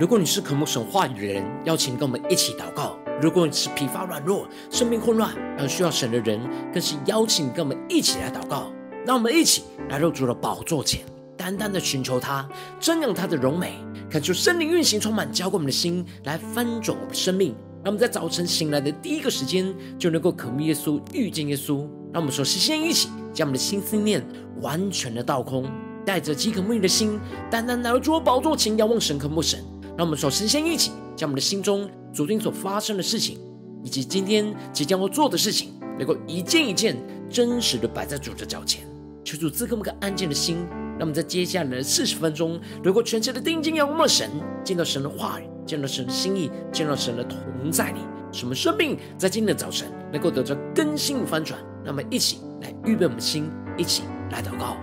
如果你是渴慕神话语的人，邀请跟我们一起祷告；如果你是疲乏软弱、生命混乱而需要神的人，更是邀请跟我们一起来祷告。让我们一起来到主的宝座前，单单的寻求他，瞻仰他的荣美，恳求圣灵运行充满，浇灌我们的心，来翻转我们的生命。让我们在早晨醒来的第一个时间，就能够渴慕耶稣、遇见耶稣。让我们首先先一起将我们的心思念完全的倒空，带着饥渴慕义的心，单单来到主的宝座前，仰望神、渴慕神。让我们首先先一起将我们的心中昨天所发生的事情，以及今天即将要做的事情，能够一件一件真实的摆在主的脚前，求主赐给我们个安静的心。让我们在接下来的四十分钟，能够全切的定睛仰望神，见到神的话语，见到神的心意，见到神的同在里，使我们生命在今天的早晨能够得到更新翻转。那么一起来预备我们的心，一起来祷告。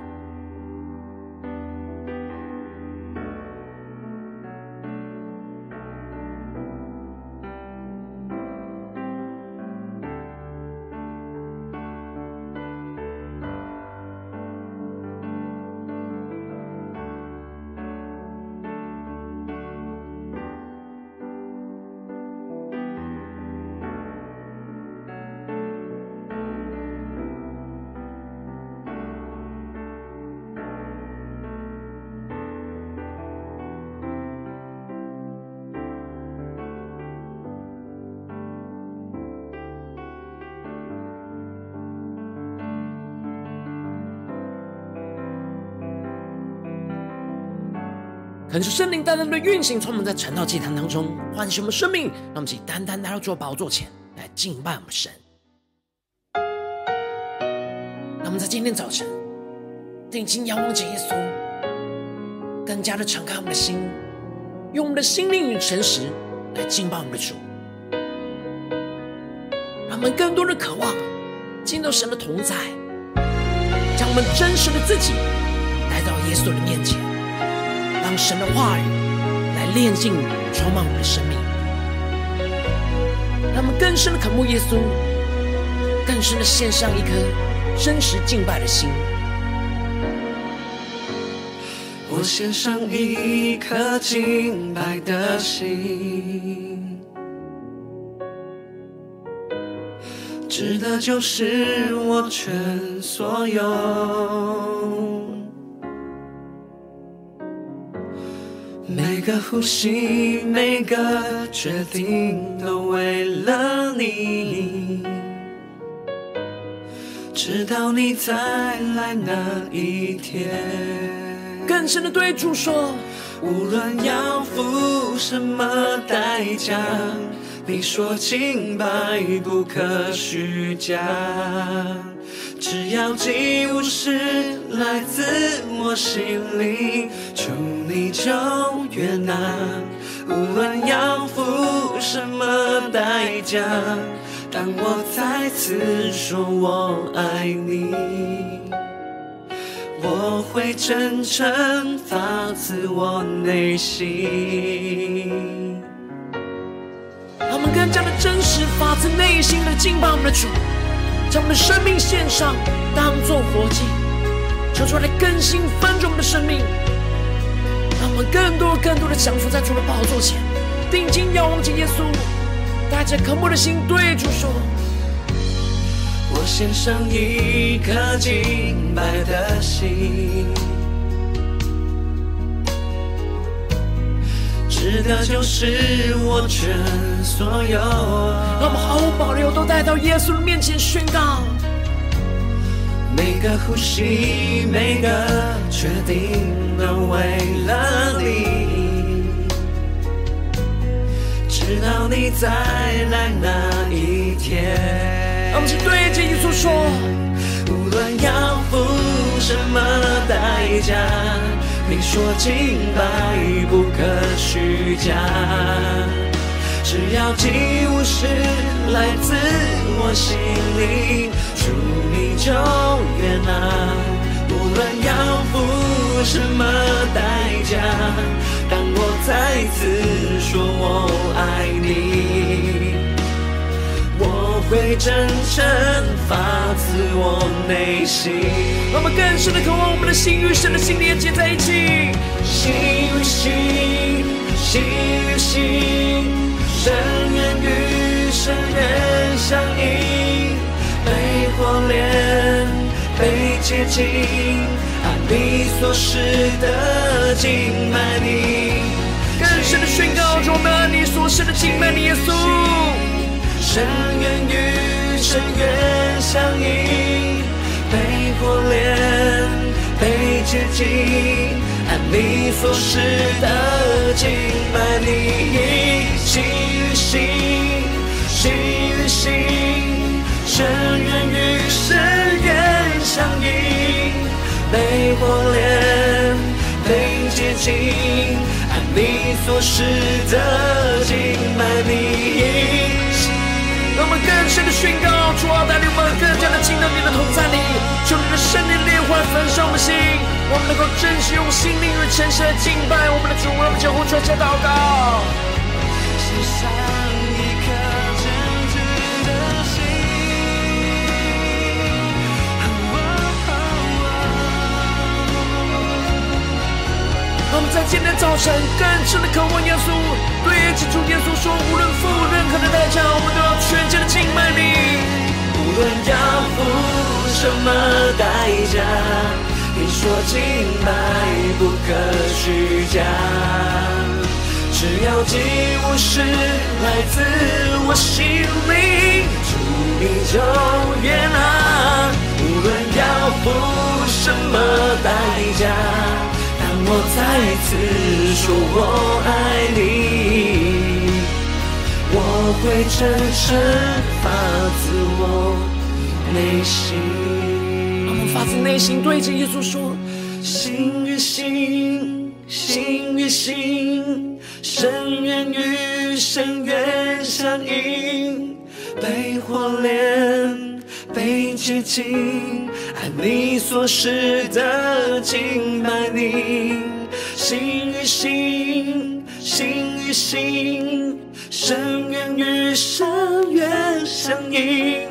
恳求圣灵单单的运行，充满在晨祷祭坛当中，唤醒我们生命，让我们起单单来到主宝座前来敬拜我们神。让我们在今天早晨定睛仰望着耶稣，更加的敞开我们的心，用我们的心灵与诚实来敬拜我们的主，让我们更多的渴望进到神的同在，将我们真实的自己带到耶稣的面前。让神的话语来炼净、充满我们的生命，让我们更深的渴慕耶稣，更深的献上一颗真实敬拜的心。我献上一颗敬拜的心，值得就是我全所有。个呼吸，每个决定，都为了你。直到你再来那一天，更深的对主说，无论要付什么代价，你说清白不可虚假。只要祭物是来自我心里，求你就悦纳。无论要付什么代价，当我再次说我爱你，我会真诚发自我内心。他们更加的真实，发自内心的敬拜我们的主。将我们的生命献上，当作活祭，求主来更新翻转我们的生命，让我们更多更多的降服在主的宝座前，定睛仰望着耶稣，带着渴慕的心对主说：我献上一颗敬拜的心。值得就是我全所有，让我们毫无保留都带到耶稣的面前宣告。每个呼吸，每个决定，都为了你。直到你再来那一天。让我们去对着耶稣说，无论要付什么代价。你说敬拜不可虚假，只要祭物是来自我心里，祝你就悦纳。无论要付什么代价，当我再次说我爱你，我会真诚发自我内心。让我们更深的渴望，我们的心与神的心连接在一起。心与心，心与心，深渊与深渊相映，被火炼，被洁净，按你所示的敬拜你。更深的宣告，我们你所示的敬拜你，耶稣。深渊与深渊相映，被火炼，被洁净。按你所示的敬拜你，心与心，心与心，深渊与深渊相映，被火炼，被洁净。按你所示的敬拜你。让我们更深的宣告，主啊，带领我们更加的进到你的同在里，求你的圣灵烈火焚烧我们心，我们能够真实用心灵与诚实的敬拜我们的主，我们将呼传下祷告。我们在今天早晨更深的渴望耶稣，对起主耶稣说，无论付任何的代价，我们都要全心的敬拜你。无论要付什么代价，你说敬拜不可虚假，只要祭物是来自我心里，主你就悦纳。无论要付什么代价。我再一次说我爱你，我会真诚发自我内心。我们发自内心对着耶稣说：心与心，心与心，深渊与深渊相映，被火炼，被接近。按你所示的敬拜你，心与心，心与心，深渊与深渊相映，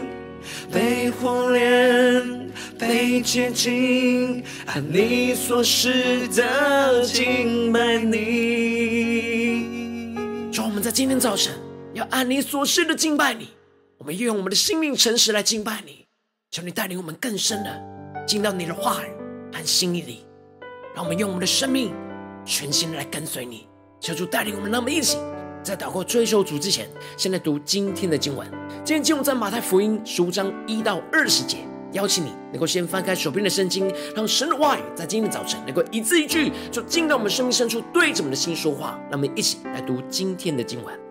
被火炼，被接近。按你所示的敬拜你。主，我们在今天早晨要按你所示的敬拜你，我们愿用我们的生命诚实来敬拜你。求你带领我们更深的进到你的话语和心意里，让我们用我们的生命全心来跟随你。求主带领我们，让我们一起在祷告追求主之前，先来读今天的经文。今天经文在马太福音十五章一到二十节。邀请你能够先翻开手边的圣经，让神的话语在今天的早晨能够一字一句，就进到我们生命深处，对着我们的心说话。让我们一起来读今天的经文。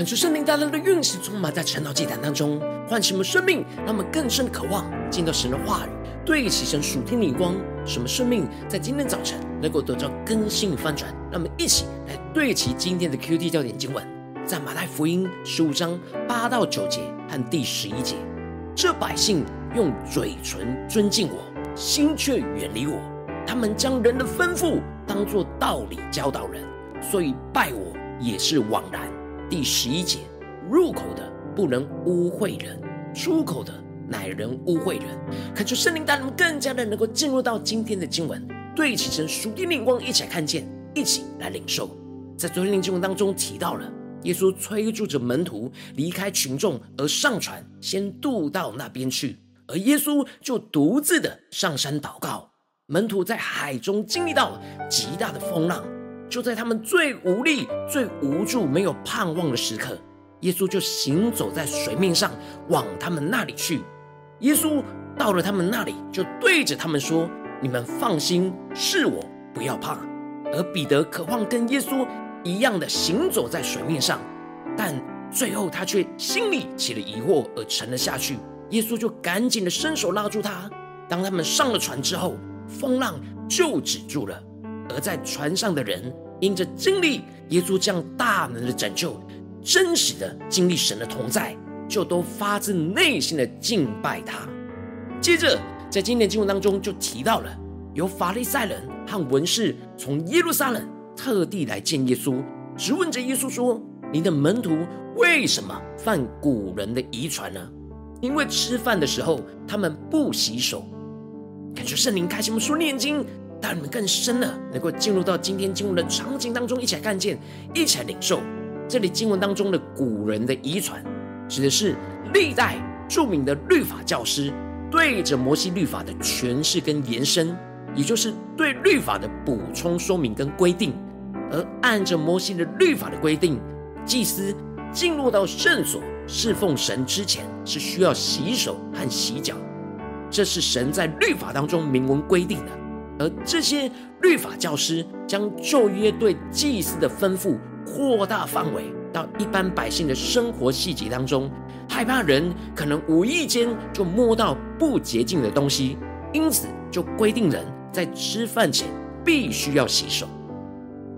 恳求圣灵大大的运行，充满在晨祷祭坛当中，唤醒我们生命，让我们更深渴望见到神的话语，对齐神属天的光，使我们生命在今天早晨能够得到更新与翻转。让我们一起来对齐今天的 QT 焦点经文，在马太福音十五章八到九节和第十一节。这百姓用嘴唇尊敬我，心却远离我。他们将人的吩咐当作道理教导人，所以拜我也是枉然。第十一节，入口的不能污秽人，出口的乃人污秽人。恳求圣灵带领我们更加的能够进入到今天的经文，对齐神属天灵光，一起来看见，一起来领受。在昨天的经文当中提到了，耶稣催促着门徒离开群众而上船，先渡到那边去，而耶稣就独自的上山祷告。门徒在海中经历到极大的风浪。就在他们最无力、最无助、没有盼望的时刻，耶稣就行走在水面上，往他们那里去。耶稣到了他们那里，就对着他们说：“你们放心，是我，不要怕。”而彼得渴望跟耶稣一样的行走在水面上，但最后他却心里起了疑惑，而沉了下去。耶稣就赶紧的伸手拉住他。当他们上了船之后，风浪就止住了。而在船上的人，因着经历耶稣这样大能的拯救，真实的经历神的同在，就都发自内心的敬拜他。接着，在今天的经文当中就提到了，有法利赛人和文士从耶路撒冷特地来见耶稣，质问着耶稣说：“你的门徒为什么犯古人的遗传呢？因为吃饭的时候他们不洗手。”感觉圣灵开启我们书念经。带你们更深的，能够进入到今天经文的场景当中，一起来看见，一起来领受。这里经文当中的古人的遗传，指的是历代著名的律法教师对着摩西律法的诠释跟延伸，也就是对律法的补充说明跟规定。而按着摩西的律法的规定，祭司进入到圣所侍奉神之前，是需要洗手和洗脚，这是神在律法当中明文规定的。而这些律法教师将旧约对祭司的吩咐扩大范围到一般百姓的生活细节当中，害怕人可能无意间就摸到不洁净的东西，因此就规定人在吃饭前必须要洗手。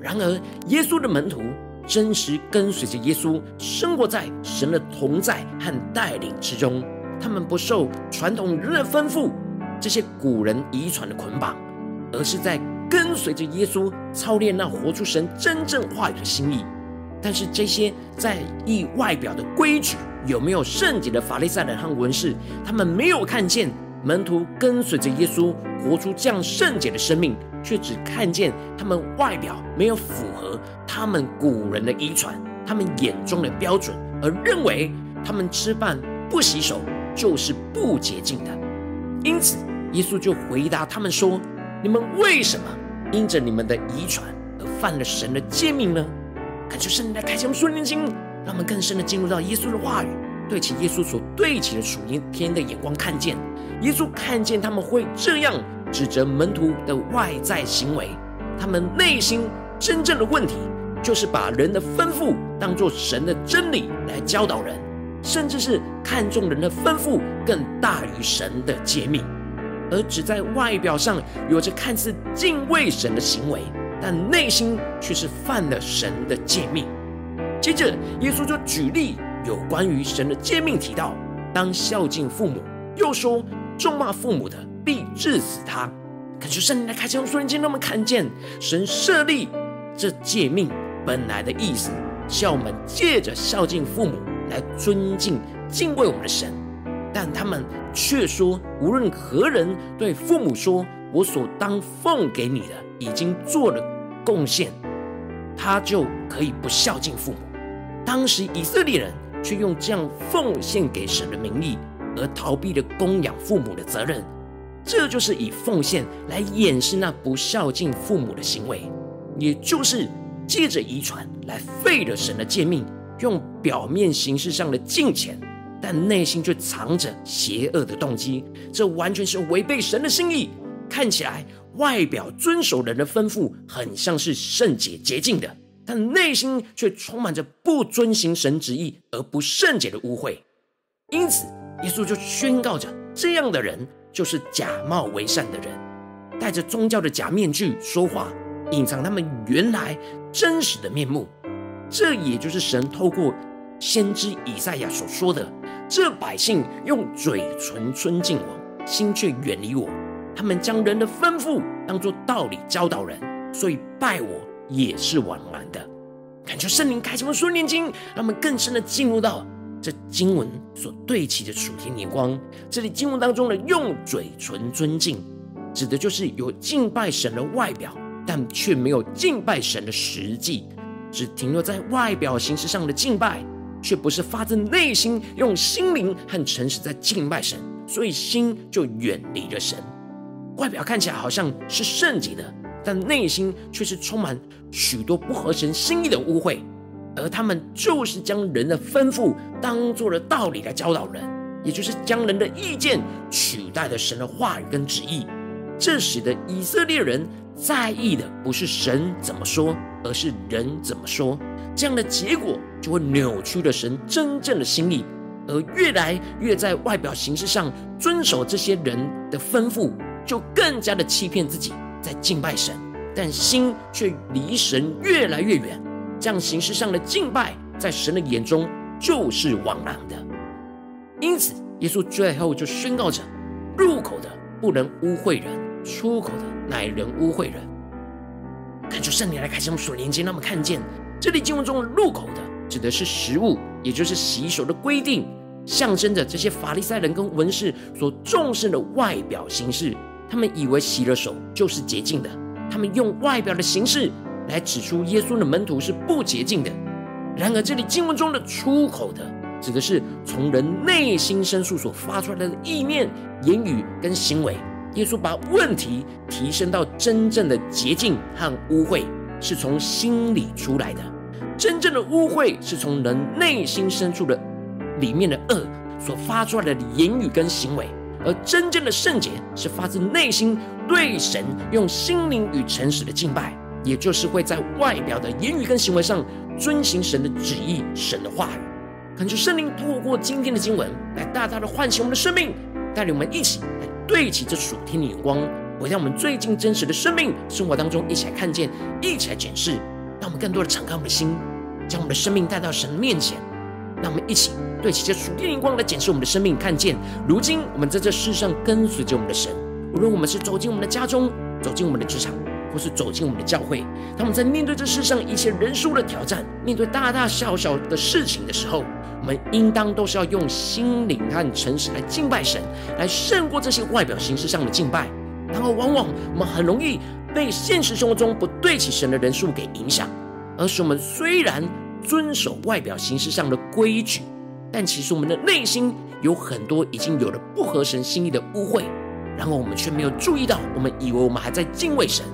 然而，耶稣的门徒真实跟随着耶稣，生活在神的同在和带领之中，他们不受传统人的吩咐，这些古人遗传的捆绑。而是在跟随着耶稣操练那活出神真正话语的心意，但是这些在意外表的规矩有没有圣洁的法利赛人和文士，他们没有看见门徒跟随着耶稣活出这样圣洁的生命，却只看见他们外表没有符合他们古人的遗传，他们眼中的标准，而认为他们吃饭不洗手就是不洁净的。因此，耶稣就回答他们说。你们为什么因着你们的遗传而犯了神的诫命呢？恳求圣灵来开启我们属灵的心，让我们更深的进入到耶稣的话语，对齐耶稣所对齐的属天的眼光，看见耶稣看见他们会这样指责门徒的外在行为，他们内心真正的问题就是把人的吩咐当作神的真理来教导人，甚至是看重人的吩咐更大于神的诫命。而只在外表上有着看似敬畏神的行为，但内心却是犯了神的诫命。接着，耶稣就举例有关于神的诫命，提到当孝敬父母，又说咒骂父母的必治死他。恳求圣灵来开启我们属灵眼，让我们看见神设立这诫命本来的意思，叫我们借着孝敬父母来尊敬敬畏我们的神。但他们却说，无论何人对父母说：“我所当奉给你的已经做了贡献”，他就可以不孝敬父母。当时以色列人却用这样奉献给神的名义，而逃避了供养父母的责任。这就是以奉献来掩饰那不孝敬父母的行为，也就是借着遗传来废了神的诫命，用表面形式上的敬虔。但内心却藏着邪恶的动机，这完全是违背神的心意。看起来外表遵守人的吩咐，很像是圣洁洁净的，但内心却充满着不遵行神旨意而不圣洁的污秽。因此，耶稣就宣告着：这样的人就是假冒为善的人，戴着宗教的假面具说话，隐藏他们原来真实的面目。这也就是神透过先知以赛亚所说的：这百姓用嘴唇尊敬我，心却远离我。他们将人的吩咐当作道理教导人，所以拜我也是枉然的。感觉圣灵开启我们属灵眼睛，让我们更深的进入到这经文所对齐的属天眼光。这里经文当中的用嘴唇尊敬，指的就是有敬拜神的外表，但却没有敬拜神的实际，只停留在外表形式上的敬拜，却不是发自内心用心灵和诚实在敬拜神，所以心就远离了神。外表看起来好像是圣洁的，但内心却是充满许多不合神心意的污秽，而他们就是将人的吩咐当作了道理来教导人，也就是将人的意见取代了神的话语跟旨意。这使得以色列人在意的不是神怎么说，而是人怎么说。这样的结果就会扭曲了神真正的心意，而越来越在外表形式上遵守这些人的吩咐。就更加的欺骗自己，在敬拜神，但心却离神越来越远。这样形式上的敬拜，在神的眼中就是枉然的。因此，耶稣最后就宣告着：入口的不能污秽人，出口的乃人污秽人。恳求圣灵来开启我们所连接，让我们看见这里经文中的入口的，指的是食物，也就是洗手的规定，象征着这些法利赛人跟文士所重视的外表形式。他们以为洗了手就是洁净的，他们用外表的形式来指出耶稣的门徒是不洁净的。然而，这里经文中的出口的，指的是从人内心深处所发出来的意念、言语跟行为。耶稣把问题提升到真正的洁净和污秽，是从心里出来的。真正的污秽是从人内心深处的里面的恶所发出来的言语跟行为。而真正的圣洁是发自内心对神用心灵与诚实的敬拜，也就是会在外表的言语跟行为上遵行神的旨意、神的话语。恳求圣灵透过今天的经文来大大的唤醒我们的生命，带领我们一起来对齐这属天的眼光，回到我们最近真实的生命生活当中，一起来看见，一起来检视，让我们更多的敞开我们的心，将我们的生命带到神的面前，让我们一起。对齐这属天灵光来检视我们的生命，看见如今我们在这世上跟随着我们的神，无论我们是走进我们的家中，走进我们的职场，或是走进我们的教会，当我们在面对这世上一切人数的挑战，面对大大小小的事情的时候，我们应当都是要用心灵和诚实来敬拜神，来胜过这些外表形式上的敬拜。然后，往往我们很容易被现实生活中不对齐神的人数给影响，而是我们虽然遵守外表形式上的规矩。但其实我们的内心有很多已经有了不合神心意的污秽，然后我们却没有注意到，我们以为我们还在敬畏神。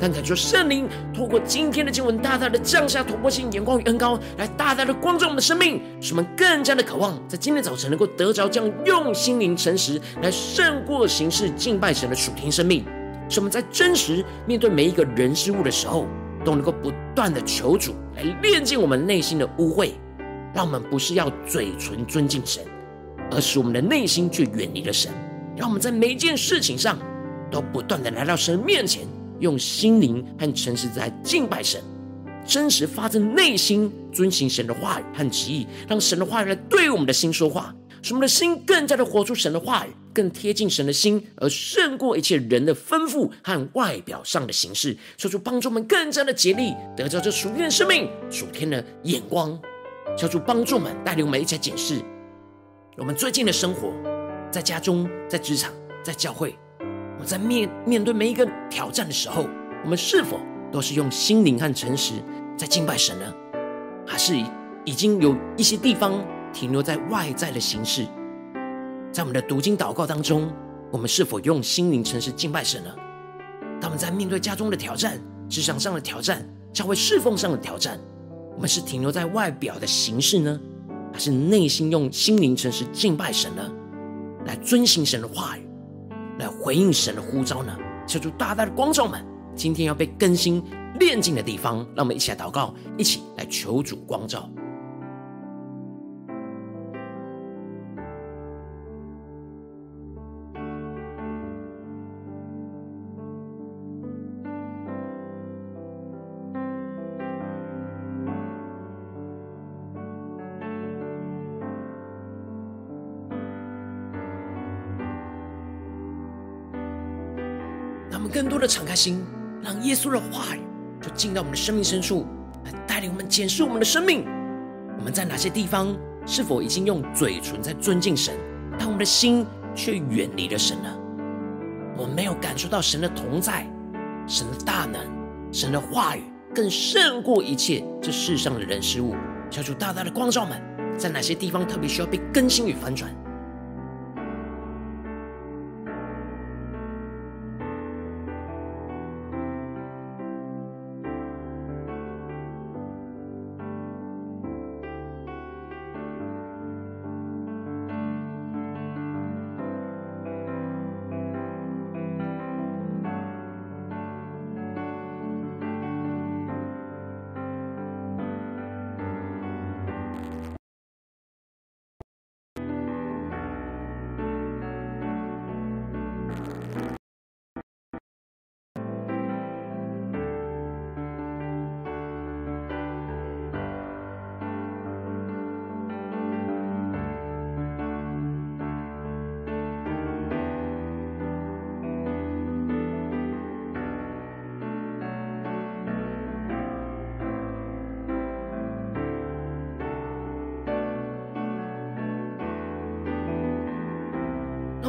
但感觉圣灵透过今天的经文，大大的降下突破性眼光与恩膏，来大大的光照我们的生命，使我们更加的渴望，在今天早晨能够得着这样用心灵诚实来胜过形式敬拜神的属天生命，使我们在真实面对每一个人事物的时候，都能够不断的求主来炼净我们内心的污秽。让我们不是要嘴唇尊敬神，而是我们的内心却远离了神。让我们在每一件事情上，都不断的来到神面前，用心灵和诚实在敬拜神，真实发自内心遵行神的话语和旨意，让神的话语来对我们的心说话，使我们的心更加的活出神的话语，更贴近神的心，而胜过一切人的吩咐和外表上的形式，说出帮助我们更加的竭力，得到这属天的生命、属天的眼光。求主帮助们，带领我们一起来检视我们最近的生活，在家中、在职场、在教会，我们在面面对每一个挑战的时候，我们是否都是用心灵和诚实在敬拜神呢？还是已经有一些地方停留在外在的形式？在我们的读经祷告当中，我们是否用心灵诚实敬拜神呢？当我们在面对家中的挑战、职场上的挑战、教会侍奉上的挑战，我们是停留在外表的形式呢，还是内心用心灵诚实敬拜神呢？来遵行神的话语，来回应神的呼召呢？求主大大的光照们，今天要被更新炼净的地方。让我们一起来祷告，一起来求主光照。多的敞开心，让耶稣的话语就进到我们的生命深处，来带领我们检视我们的生命。我们在哪些地方是否已经用嘴唇在尊敬神，但我们的心却远离了神呢？我们没有感受到神的同在、神的大能、神的话语，更胜过一切这世上的人事物。求主大大的光照们，在哪些地方特别需要被更新与翻转？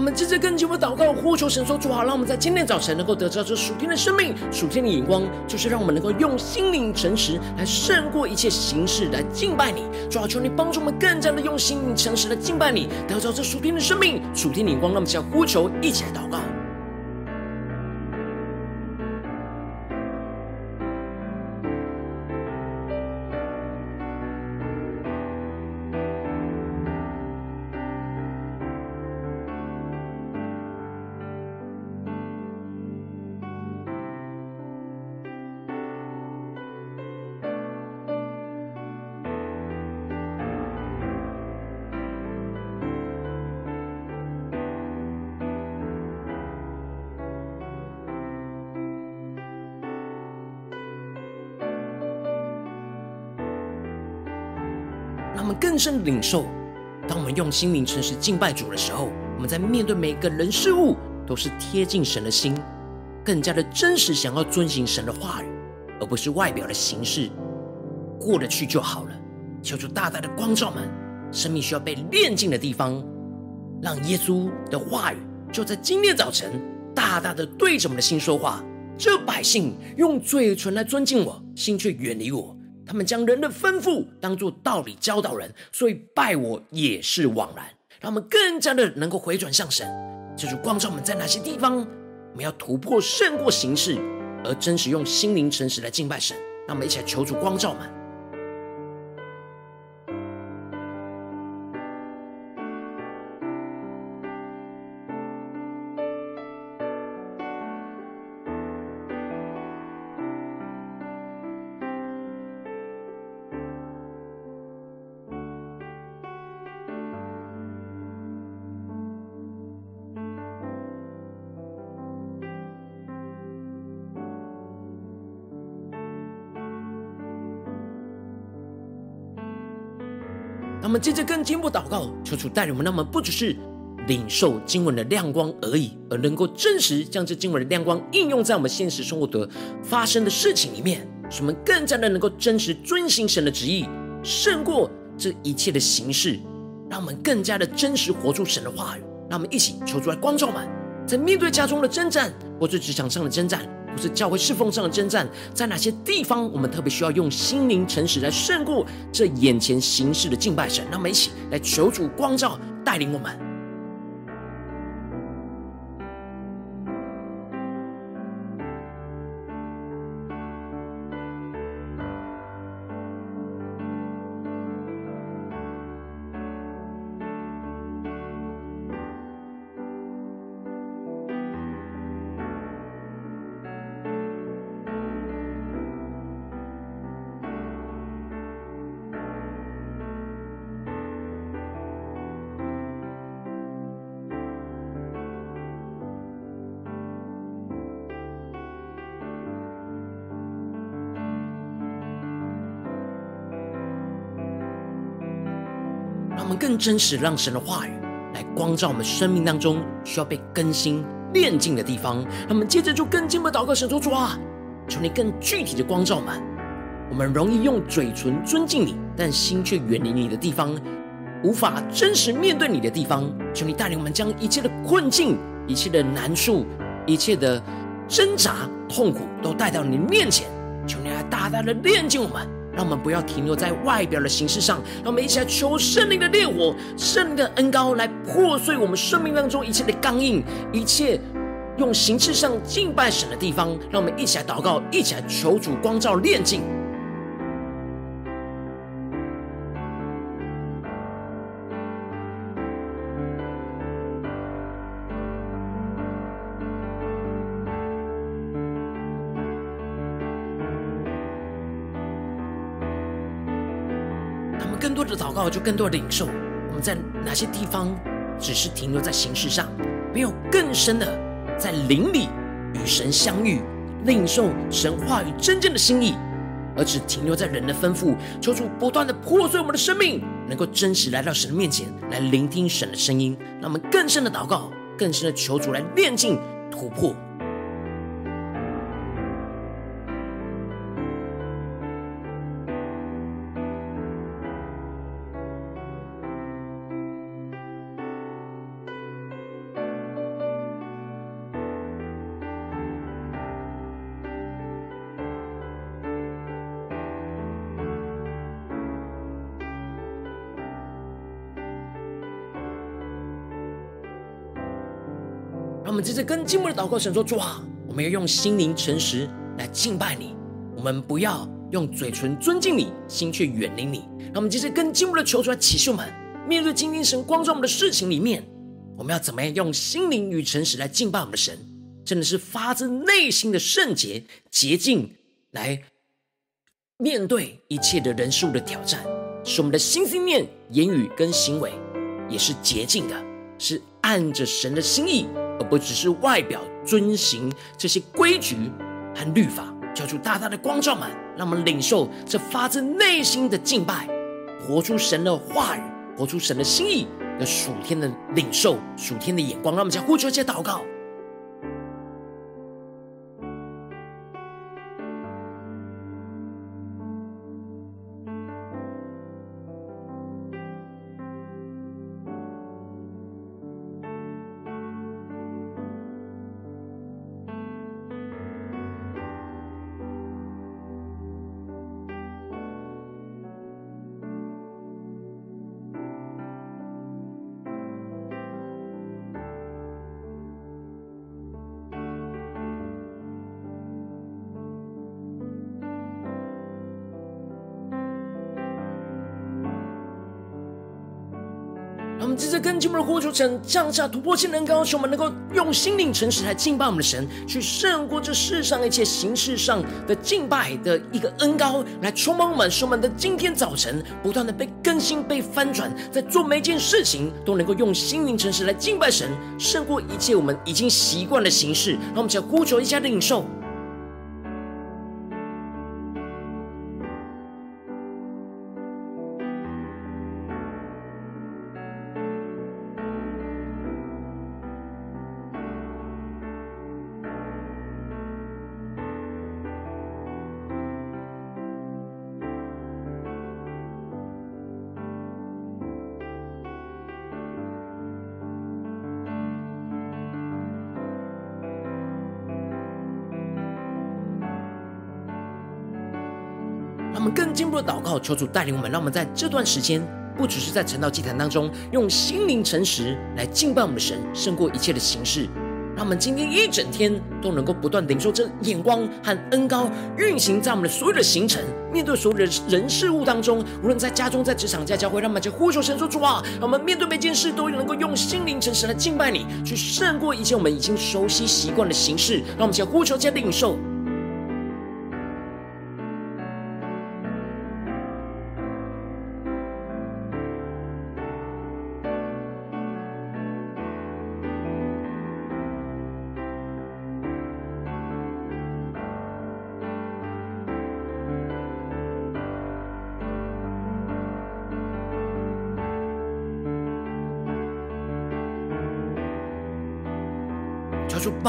我们接着更进一步祷告，呼求神说：“主好，让我们在今天早晨能够得到这属天的生命、属天的眼光，就是让我们能够用心灵诚实来胜过一切形式来敬拜你。主好，求你帮助我们更加的用心灵诚实来敬拜你，得到这属天的生命、属天的眼光。让我们在呼求，一起来祷告。”更深领受，当我们用心灵诚实敬拜主的时候，我们在面对每个人事物，都是贴近神的心，更加的真实，想要遵行神的话语，而不是外表的形式，过得去就好了。求主大大的光照们，生命需要被炼净的地方，让耶稣的话语就在今天早晨，大大的对着我们的心说话。这百姓用嘴唇来尊敬我，心却远离我。他们将人的吩咐当作道理教导人，所以拜我也是枉然。让我们更加的能够回转向神，这就光照我们在哪些地方，我们要突破胜过形式，而真实用心灵诚实来敬拜神。让我们一起来求主光照我们。接着更进一步祷告，求主带领我们，让我们不只是领受经文的亮光而已，而能够真实将这经文的亮光应用在我们现实生活的发生的事情里面，使我们更加的能够真实遵行神的旨意，胜过这一切的形式，让我们更加的真实活出神的话语。让我们一起求主来光照们，在面对家中的征战，或者职场上的征战。不是教会侍奉上的征战，在哪些地方我们特别需要用心灵诚实来胜过这眼前形式的敬拜神？让我们一起来求主光照带领我们。真实让神的话语来光照我们生命当中需要被更新炼净的地方。那我们接着就更进一步祷告，神说：主啊，求你更具体的光照我们。我们容易用嘴唇尊敬你，但心却远离你的地方，无法真实面对你的地方。求你带领我们将一切的困境、一切的难处、一切的挣扎、痛苦都带到你面前。求你来大大的炼净我们。让我们不要停留在外表的形式上，让我们一起来求圣灵的烈火、圣灵的恩膏来破碎我们生命当中一切的刚硬，一切用形式上敬拜神的地方。让我们一起来祷告，一起来求主光照炼净。告，就更多的领受。我们在哪些地方只是停留在形式上，没有更深的在灵里与神相遇，领受神话语真正的心意，而只停留在人的吩咐，求主不断的破碎我们的生命，能够真实来到神的面前，来聆听神的声音。让我们更深的祷告，更深的求主来炼净突破。让我们接着跟进步的祷告，神说：主啊，我们要用心灵诚实来敬拜你，我们不要用嘴唇尊敬你，心却远离你。让我们接着跟进步的求出来启示我们，面对今天神光照我们的事情里面，我们要怎么样用心灵与诚实来敬拜我们的神？真的是发自内心的圣洁洁净来面对一切的人事物的挑战，使我们的心、思念、言语跟行为也是洁净的，是按着神的心意。而不只是外表遵行这些规矩和律法，交出大大的光照们，让我们领受这发自内心的敬拜，活出神的话语，活出神的心意的属天的领受，属天的眼光，让我们向呼求、接祷告。让我们接着跟进我们的呼求神降下突破性能高，使我们能够用心灵诚实来敬拜我们的神，去胜过这世上一切形式上的敬拜的一个恩膏，来充满我们，使我们的今天早晨不断的被更新、被翻转，在做每一件事情都能够用心灵诚实来敬拜神，胜过一切我们已经习惯的形式。让我们再呼求一下的领受。祷告，求主带领我们，让我们在这段时间，不只是在晨祷祭坛当中，用心灵诚实来敬拜我们的神，胜过一切的形式。让我们今天一整天都能够不断领受这眼光和恩膏运行在我们的所有的行程，面对所有的人事物当中，无论在家中、在职场、在教会，让我们就呼求神说主啊，让我们面对每件事都能够用心灵诚实来敬拜你，去胜过一切我们已经熟悉习惯的形式。让我们先呼求，先领受。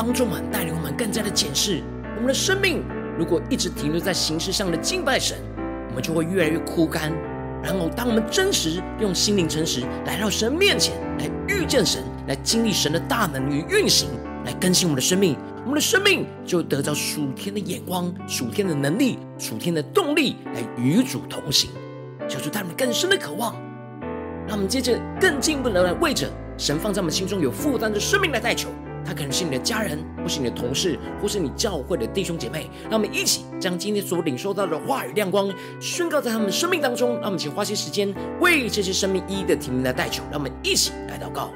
帮助我们，带领我们更加的检视我们的生命。如果一直停留在形式上的敬拜神，我们就会越来越枯干。然后，当我们真实用心灵诚实来到神面前，来遇见神，来经历神的大能与运行，来更新我们的生命，我们的生命就得到属天的眼光、属天的能力、属天的动力，来与主同行，求主带我们更深的渴望。让我们接着更进一步的来为着神放在我们心中有负担的生命来代求。他可能是你的家人，或是你的同事，或是你教会的弟兄姐妹。让我们一起将今天所领受到的话语亮光宣告在他们生命当中。让我们一起花些时间为这些生命一一的提名来代求。让我们一起来祷告。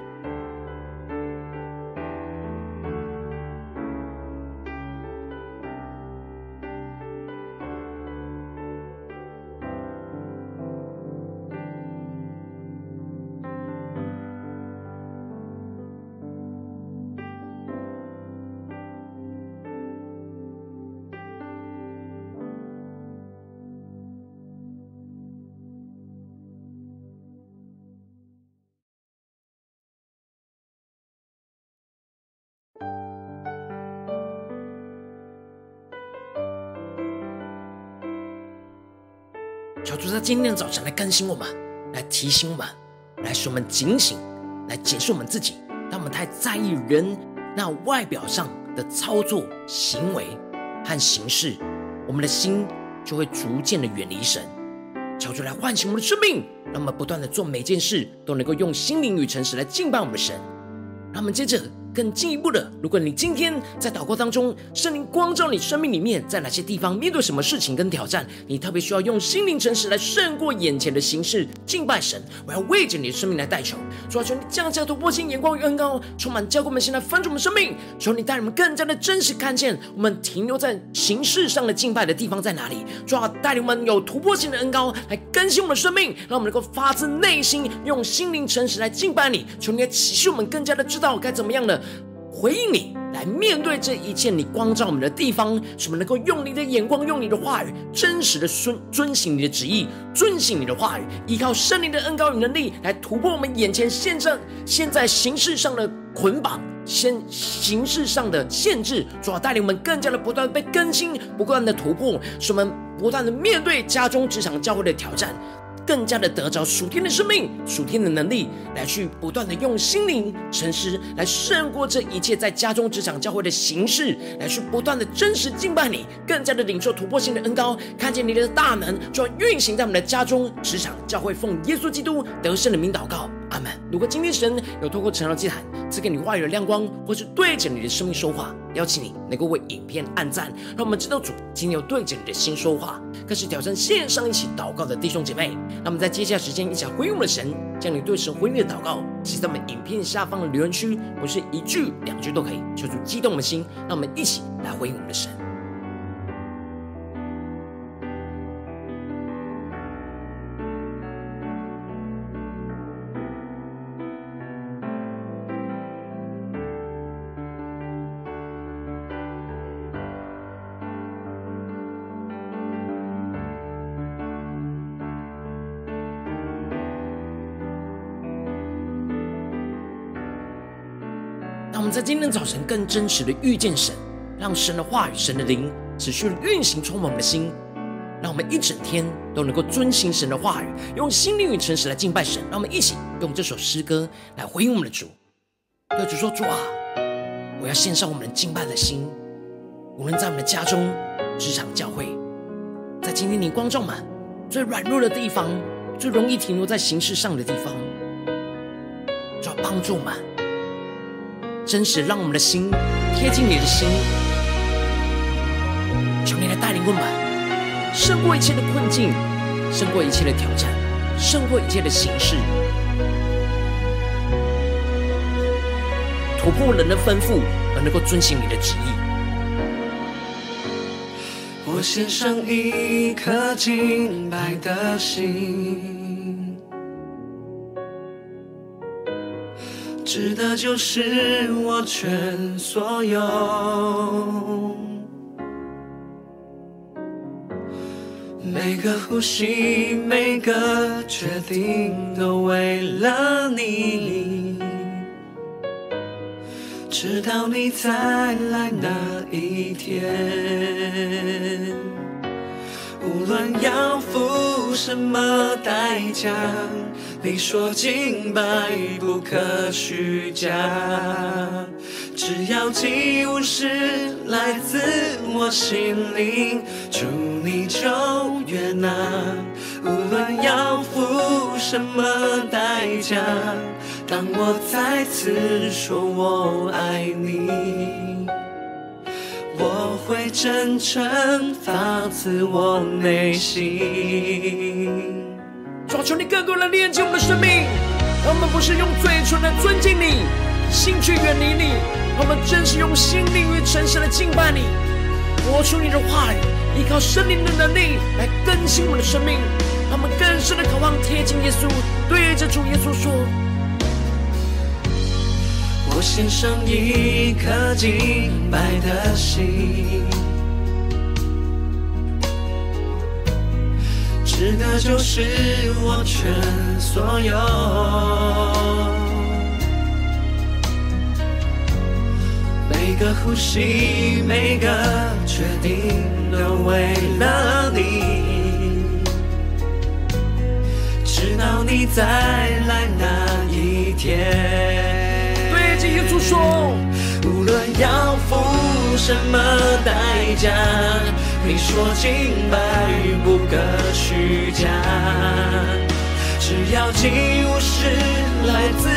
求主在今天的早晨来更新我们，来提醒我们，来使我们警醒，来检视我们自己。当我们太在意人那外表上的操作、行为和形式，我们的心就会逐渐的远离神。求主来唤醒我们的生命，让我们不断的做每件事都能够用心灵与诚实来敬拜我们的神。让我们接着。更进一步的，如果你今天在祷告当中，圣灵光照你生命里面，在哪些地方面对什么事情跟挑战，你特别需要用心灵诚实来胜过眼前的形式敬拜神。我要为着你的生命来代求，主啊，求你降下突破性眼光与恩膏，充满教会们现在翻转我们生命，求你带我们更加的真实看见我们停留在形式上的敬拜的地方在哪里。主啊，带领我们有突破性的恩膏来更新我们的生命，让我们能够发自内心用心灵诚实来敬拜你。求你来启示我们更加的知道该怎么样的。回应你，来面对这一切你光照我们的地方，使我们能够用你的眼光，用你的话语，真实的遵遵行你的旨意，遵行你的话语，依靠圣灵的恩膏与能力，来突破我们眼前现在现在形式上的捆绑，先形式上的限制，主要带领我们更加的不断被更新，不断的突破，使我们不断的面对家中、职场、教会的挑战。更加的得着属天的生命、属天的能力，来去不断的用心灵诚实来胜过这一切在家中、职场、教会的形式，来去不断的真实敬拜你，更加的领受突破性的恩高，看见你的大能，就要运行在我们的家中、职场、教会，奉耶稣基督得胜的名祷告。阿门。如果今天神有透过晨祷祭坛赐给你话语的亮光，或是对着你的生命说话，邀请你能够为影片按赞，让我们知道主今天有对着你的心说话。更是挑战线上一起祷告的弟兄姐妹，那么在接下来时间一起来回应我们的神，将你对神回应的祷告写在我们影片下方的留言区，不是一句两句都可以，求主激动的心，让我们一起来回应我们的神。在今天早晨，更真实的遇见神，让神的话语、神的灵持续运行，充满我们的心，让我们一整天都能够遵行神的话语，用心灵与诚实来敬拜神。让我们一起用这首诗歌来回应我们的主，对主说：“主啊，我要献上我们的敬拜的心，无论在我们的家中、职场、教会，在今天你光照满最软弱的地方，最容易停留在形式上的地方，主要，帮助满。”真实让我们的心贴近你的心，求你来带领我们，胜过一切的困境，胜过一切的挑战，胜过一切的形式，突破人的吩咐，而能够遵行你的旨意。我献上一颗敬拜的心。值得就是我全所有，每个呼吸，每个决定，都为了你。直到你再来那一天。无论要付什么代价，你说敬拜不可虚假，只要祭物是来自我心灵，主你就悦纳。无论要付什么代价，当我再次说我爱你。我会真诚发自我内心。求你更多的连接我们的生命，让我们不是用嘴唇来尊敬你，心却远离你。让我们真是用心灵与诚实的敬拜你，活出你的话语，依靠圣灵的能力来更新我们的生命。让我们更深的渴望贴近耶稣，对着主耶稣说。我献上一颗敬拜的心，值得就是我全所有。每个呼吸，每个决定，都为了你，直到你再来那一天。耶稣说：“无论要付什么代价，你说敬拜不可虚假，只要祭物是来自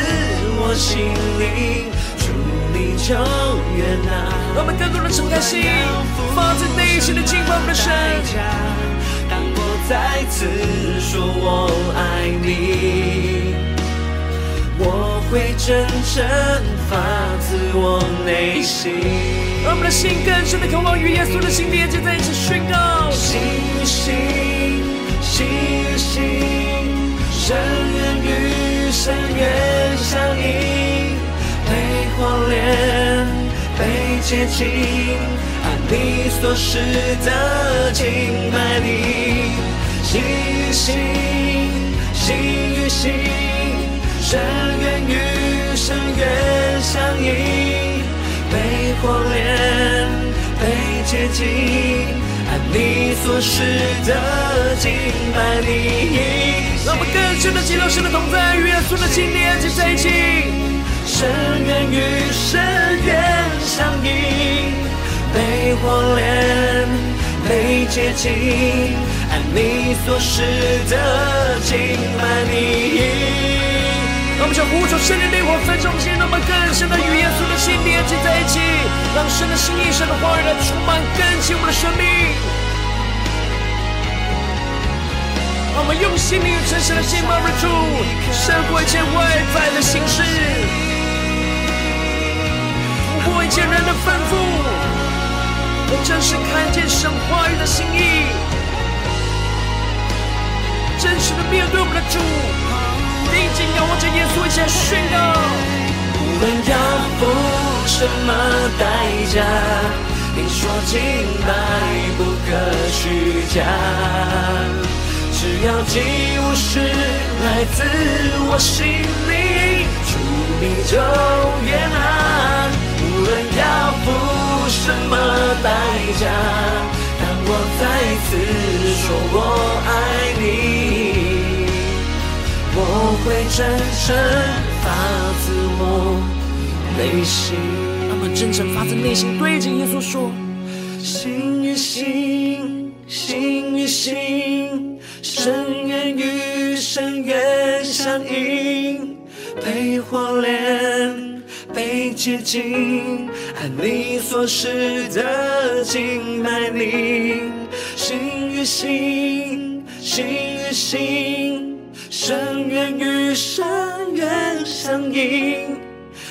我心里，主你就悦纳。让我们更多人敞开心，发自内心的敬拜我们的神。当我再次说我爱你。”我会真诚发自我内心，让我们的心更深的渴望与耶稣的心连接在一起，宣告心与心，心心，深渊与深渊相映，被荒凉，被洁净，按你所示的敬拜你，心与心，心与心。深渊与深渊相映，被火炼，被洁净，按你所示的敬拜你。让我们更深的进入神的同在，与耶稣的心连接在一起。深渊与深渊相映，被火炼，被洁净，按你所示的敬拜你。让我们将呼求圣灵的火焚烧我们心，让我们更深的与耶稣的心连接在一起，让神的心意、神的话语来充满更新我们的生命。让我们用心灵与诚实的心来入住，胜过一切外在的形式，突破一切人的吩咐，我真实看见神话语的心意，真实的面对我们的主。定睛仰望着耶稣，一起来宣告。无论要付什么代价，你说敬拜不可虚假，只要祭物是来自我心里，主你就悦纳。无论要付什么代价，当我再次说我爱你。我会真诚发自我内心，让我们真诚发自内心对着耶稣说：心与心，心与心，深渊与深渊相映，被荒凉，被洁净，按你所示的敬拜你，心与心，心与心。深渊与深渊相映，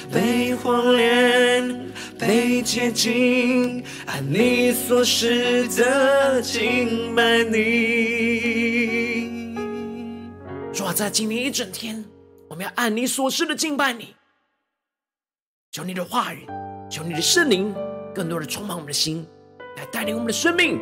被荒凉，被洁净，按你所示的敬拜你。主啊，在今天一整天，我们要按你所示的敬拜你。求你的话语，求你的圣灵，更多的充满我们的心，来带领我们的生命，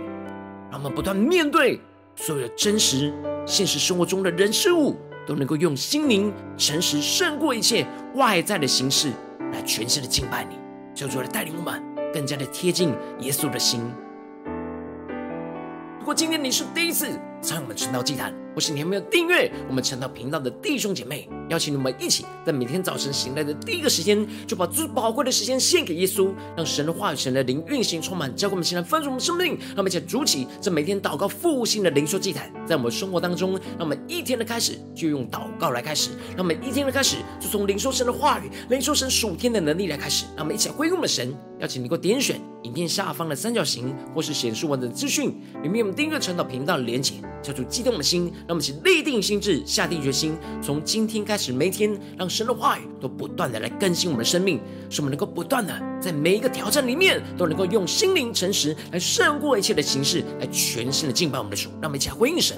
让我们不断面对所有的真实。现实生活中的人事物都能够用心灵诚实胜过一切外在的形式来全心的敬拜你。求主来带领我们更加的贴近耶稣的心。如果今天你是第一次参与我们晨道祭坛，或是你还没有订阅我们晨祷频道的弟兄姐妹，邀请你们一起在每天早晨醒来的第一个时间，就把最宝贵的时间献给耶稣，让神的话语、神的灵运行充满，教灌我们现在丰盛我们生命。让我们一起筑起这每天祷告复兴的灵修祭坛，在我们生活当中，让我们一天的开始就用祷告来开始，让我们一天的开始就从灵修神的话语、灵修神属天的能力来开始。让我们一起来归我们神，邀请你给我点选影片下方的三角形，或是显示文字资讯里面我们订阅传导频道的连结，叫做激动的心。让我们一起立定心智，下定决心，从今天开始，每一天让神的话语都不断的来更新我们的生命，使我们能够不断的在每一个挑战里面，都能够用心灵诚实来胜过一切的形式，来全新的敬拜我们的主。让我们一起来回应神。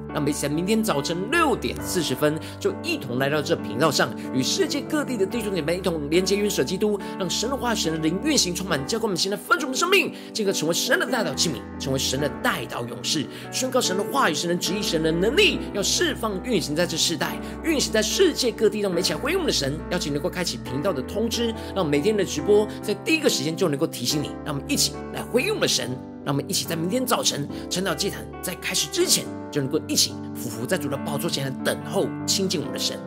让我们一起在明天早晨六点四十分，就一同来到这频道上，与世界各地的弟兄姐妹一同连接、元首基督，让神的话、神的灵运行充满，教灌我们现在丰盛的生命，进而成为神的代祷器皿，成为神的代祷勇士，宣告神的话语、神的旨意、神的能力，要释放运行在这世代，运行在世界各地。让我们一起来回应我们的神，邀请能够开启频道的通知，让每天的直播。在第一个时间就能够提醒你，让我们一起来回应我们的神，让我们一起在明天早晨晨祷祭坛在开始之前，就能够一起俯伏在主的宝座前等候亲近我们的神。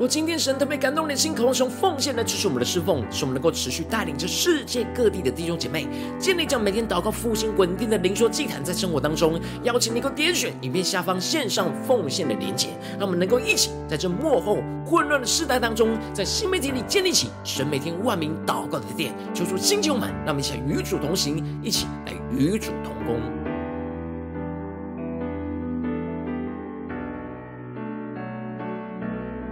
我今天神特别感动你的心，渴望用奉献来支持我们的侍奉，使我们能够持续带领着世界各地的弟兄姐妹，建立这样每天祷告复兴稳定的灵修祭坛，在生活当中，邀请你能够点选影片下方线上奉献的连结，让我们能够一起在这幕后混乱的世代当中，在新媒体里建立起神每天万名祷告的殿，求主兴起我们，让我们一起来与主同行，一起来与主同工。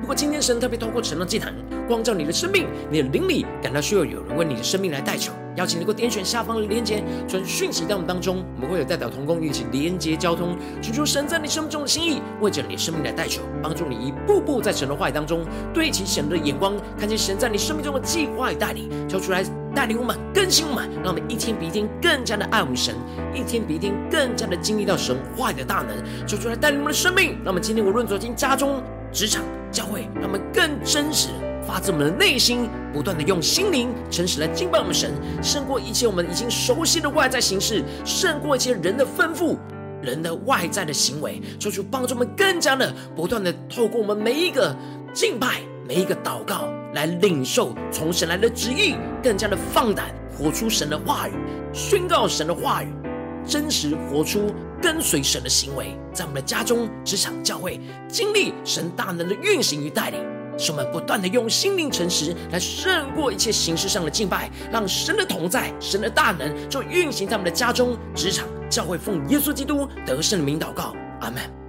果今天神特别透过神的祭坛光照你的生命，你的灵里感到需要有人为你的生命来代求，邀请能够点选下方的连结，传讯息到我们当中，我们会有代表同工，一起连接交通，寻求神在你生命中的心意，为着你生命来代求，帮助你一步步在神的话语当中对齐神的眼光，看见神在你生命中的计划与带领，求出来带领我们更新我们，让我们一天比一天更加的爱我们神，一天比一天更加的经历到神话语的大能，求出来带领我们的生命，让我们今天无论走进家中、职场。教会，让我们更真实发自我们的内心，不断的用心灵诚实来敬拜我们神，胜过一切我们已经熟悉的外在形式，胜过一切人的吩咐、人的外在的行为，求主帮助我们更加的不断的透过我们每一个敬拜、每一个祷告来领受从神来的旨意，更加的放胆活出神的话语，宣告神的话语。真实活出跟随神的行为，在我们的家中、职场、教会，经历神大能的运行与带领，使我们不断的用心灵诚实来胜过一切形式上的敬拜，让神的同在、神的大能就运行在我们的家中、职场、教会，奉耶稣基督得胜的名祷告，阿门。